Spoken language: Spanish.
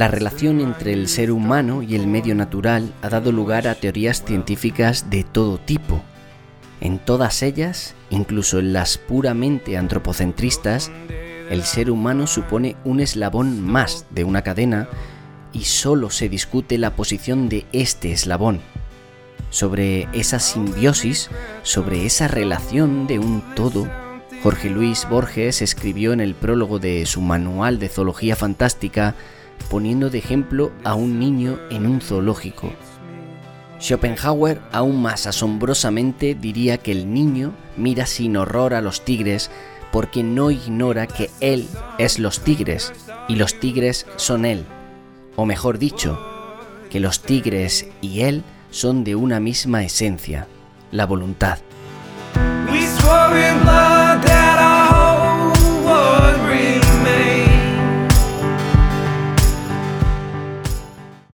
La relación entre el ser humano y el medio natural ha dado lugar a teorías científicas de todo tipo. En todas ellas, incluso en las puramente antropocentristas, el ser humano supone un eslabón más de una cadena y solo se discute la posición de este eslabón. Sobre esa simbiosis, sobre esa relación de un todo, Jorge Luis Borges escribió en el prólogo de su manual de zoología fantástica poniendo de ejemplo a un niño en un zoológico. Schopenhauer aún más asombrosamente diría que el niño mira sin horror a los tigres porque no ignora que él es los tigres y los tigres son él. O mejor dicho, que los tigres y él son de una misma esencia, la voluntad.